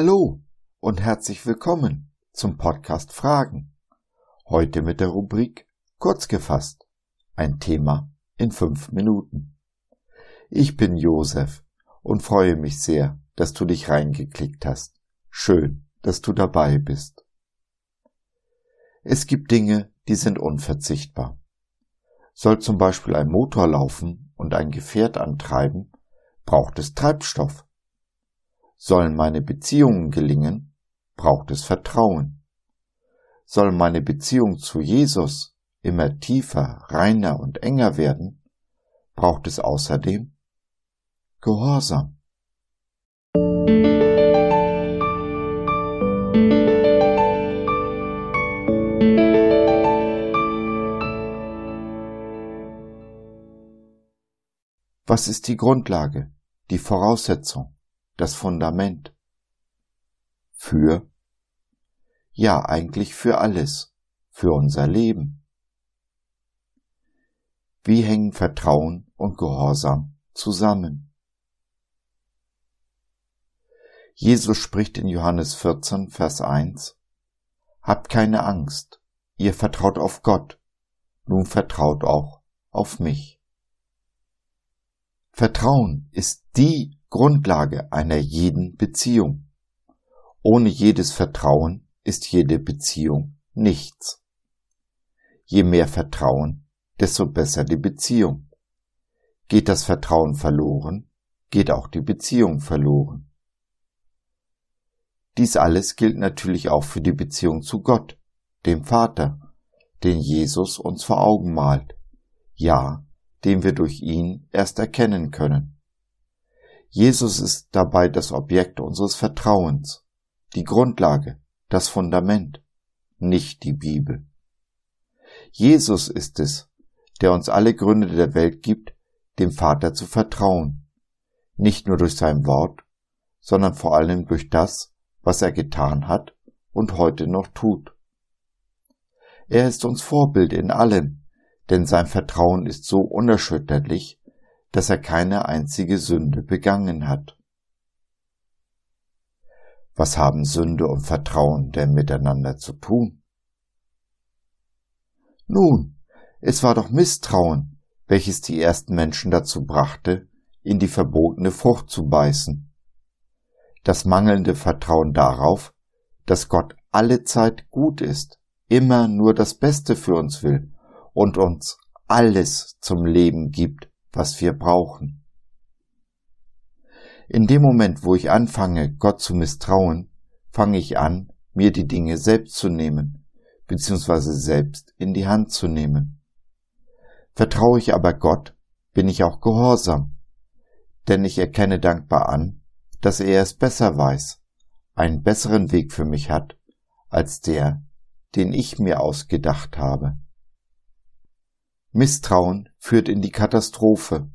Hallo und herzlich willkommen zum Podcast Fragen. Heute mit der Rubrik Kurz gefasst. Ein Thema in fünf Minuten. Ich bin Josef und freue mich sehr, dass du dich reingeklickt hast. Schön, dass du dabei bist. Es gibt Dinge, die sind unverzichtbar. Soll zum Beispiel ein Motor laufen und ein Gefährt antreiben, braucht es Treibstoff. Sollen meine Beziehungen gelingen, braucht es Vertrauen. Soll meine Beziehung zu Jesus immer tiefer, reiner und enger werden, braucht es außerdem Gehorsam. Was ist die Grundlage, die Voraussetzung? Das Fundament. Für? Ja, eigentlich für alles, für unser Leben. Wie hängen Vertrauen und Gehorsam zusammen? Jesus spricht in Johannes 14, Vers 1, Habt keine Angst, ihr vertraut auf Gott, nun vertraut auch auf mich. Vertrauen ist die Grundlage einer jeden Beziehung. Ohne jedes Vertrauen ist jede Beziehung nichts. Je mehr Vertrauen, desto besser die Beziehung. Geht das Vertrauen verloren, geht auch die Beziehung verloren. Dies alles gilt natürlich auch für die Beziehung zu Gott, dem Vater, den Jesus uns vor Augen malt, ja, den wir durch ihn erst erkennen können. Jesus ist dabei das Objekt unseres Vertrauens, die Grundlage, das Fundament, nicht die Bibel. Jesus ist es, der uns alle Gründe der Welt gibt, dem Vater zu vertrauen, nicht nur durch sein Wort, sondern vor allem durch das, was er getan hat und heute noch tut. Er ist uns Vorbild in allem, denn sein Vertrauen ist so unerschütterlich, dass er keine einzige Sünde begangen hat. Was haben Sünde und Vertrauen denn miteinander zu tun? Nun, es war doch Misstrauen, welches die ersten Menschen dazu brachte, in die verbotene Frucht zu beißen. Das mangelnde Vertrauen darauf, dass Gott alle Zeit gut ist, immer nur das Beste für uns will und uns alles zum Leben gibt, was wir brauchen. In dem Moment, wo ich anfange, Gott zu misstrauen, fange ich an, mir die Dinge selbst zu nehmen, beziehungsweise selbst in die Hand zu nehmen. Vertraue ich aber Gott, bin ich auch gehorsam, denn ich erkenne dankbar an, dass er es besser weiß, einen besseren Weg für mich hat, als der, den ich mir ausgedacht habe. Misstrauen führt in die Katastrophe,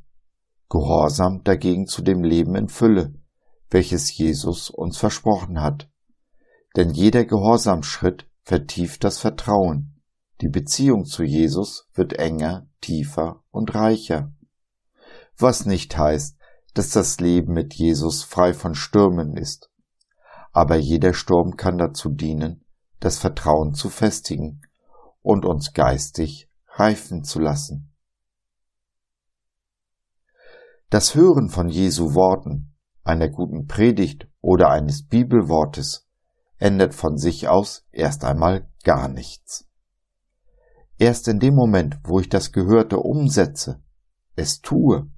Gehorsam dagegen zu dem Leben in Fülle, welches Jesus uns versprochen hat. Denn jeder Gehorsamschritt vertieft das Vertrauen. Die Beziehung zu Jesus wird enger, tiefer und reicher. Was nicht heißt, dass das Leben mit Jesus frei von Stürmen ist. Aber jeder Sturm kann dazu dienen, das Vertrauen zu festigen und uns geistig reifen zu lassen. Das Hören von Jesu Worten, einer guten Predigt oder eines Bibelwortes ändert von sich aus erst einmal gar nichts. Erst in dem Moment, wo ich das Gehörte umsetze, es tue,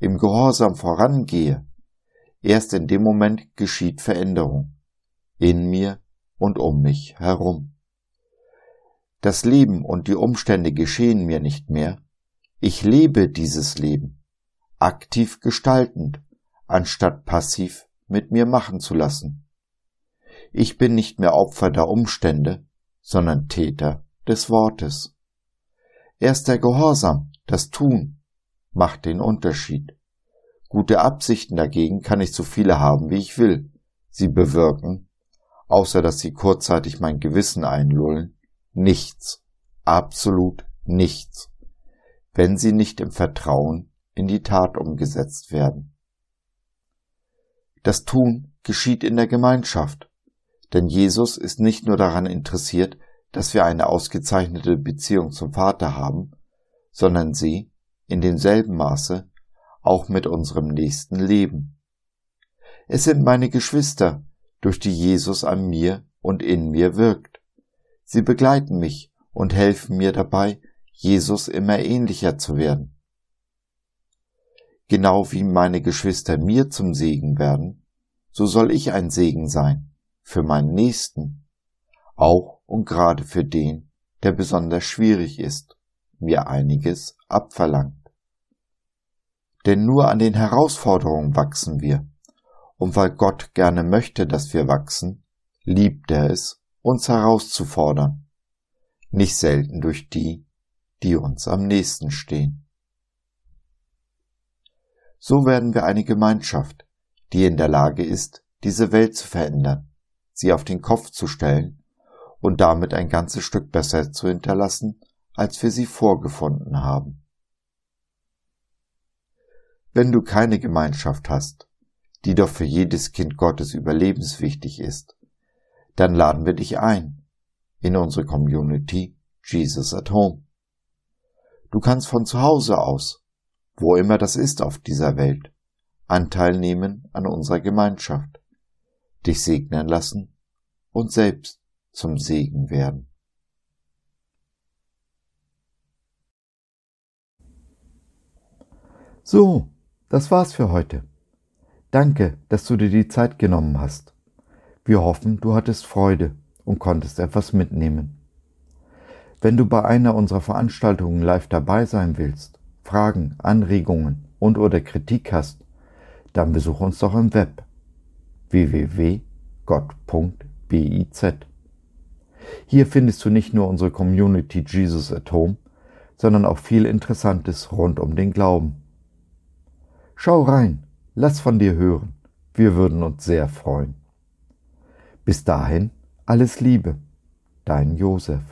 im Gehorsam vorangehe, erst in dem Moment geschieht Veränderung in mir und um mich herum. Das Leben und die Umstände geschehen mir nicht mehr. Ich lebe dieses Leben, aktiv gestaltend, anstatt passiv mit mir machen zu lassen. Ich bin nicht mehr Opfer der Umstände, sondern Täter des Wortes. Erst der Gehorsam, das Tun, macht den Unterschied. Gute Absichten dagegen kann ich so viele haben, wie ich will. Sie bewirken, außer dass sie kurzzeitig mein Gewissen einlullen, nichts, absolut nichts, wenn sie nicht im Vertrauen in die Tat umgesetzt werden. Das Tun geschieht in der Gemeinschaft, denn Jesus ist nicht nur daran interessiert, dass wir eine ausgezeichnete Beziehung zum Vater haben, sondern sie in demselben Maße auch mit unserem nächsten Leben. Es sind meine Geschwister, durch die Jesus an mir und in mir wirkt. Sie begleiten mich und helfen mir dabei, Jesus immer ähnlicher zu werden. Genau wie meine Geschwister mir zum Segen werden, so soll ich ein Segen sein für meinen Nächsten, auch und gerade für den, der besonders schwierig ist, mir einiges abverlangt. Denn nur an den Herausforderungen wachsen wir, und weil Gott gerne möchte, dass wir wachsen, liebt er es, uns herauszufordern, nicht selten durch die, die uns am nächsten stehen. So werden wir eine Gemeinschaft, die in der Lage ist, diese Welt zu verändern, sie auf den Kopf zu stellen und damit ein ganzes Stück besser zu hinterlassen, als wir sie vorgefunden haben. Wenn du keine Gemeinschaft hast, die doch für jedes Kind Gottes überlebenswichtig ist, dann laden wir dich ein in unsere Community Jesus at Home. Du kannst von zu Hause aus, wo immer das ist auf dieser Welt, Anteil nehmen an unserer Gemeinschaft, dich segnen lassen und selbst zum Segen werden. So, das war's für heute. Danke, dass du dir die Zeit genommen hast. Wir hoffen, du hattest Freude und konntest etwas mitnehmen. Wenn du bei einer unserer Veranstaltungen live dabei sein willst, Fragen, Anregungen und oder Kritik hast, dann besuch uns doch im Web www.gott.biz. Hier findest du nicht nur unsere Community Jesus at Home, sondern auch viel Interessantes rund um den Glauben. Schau rein, lass von dir hören, wir würden uns sehr freuen. Bis dahin, alles Liebe, dein Josef.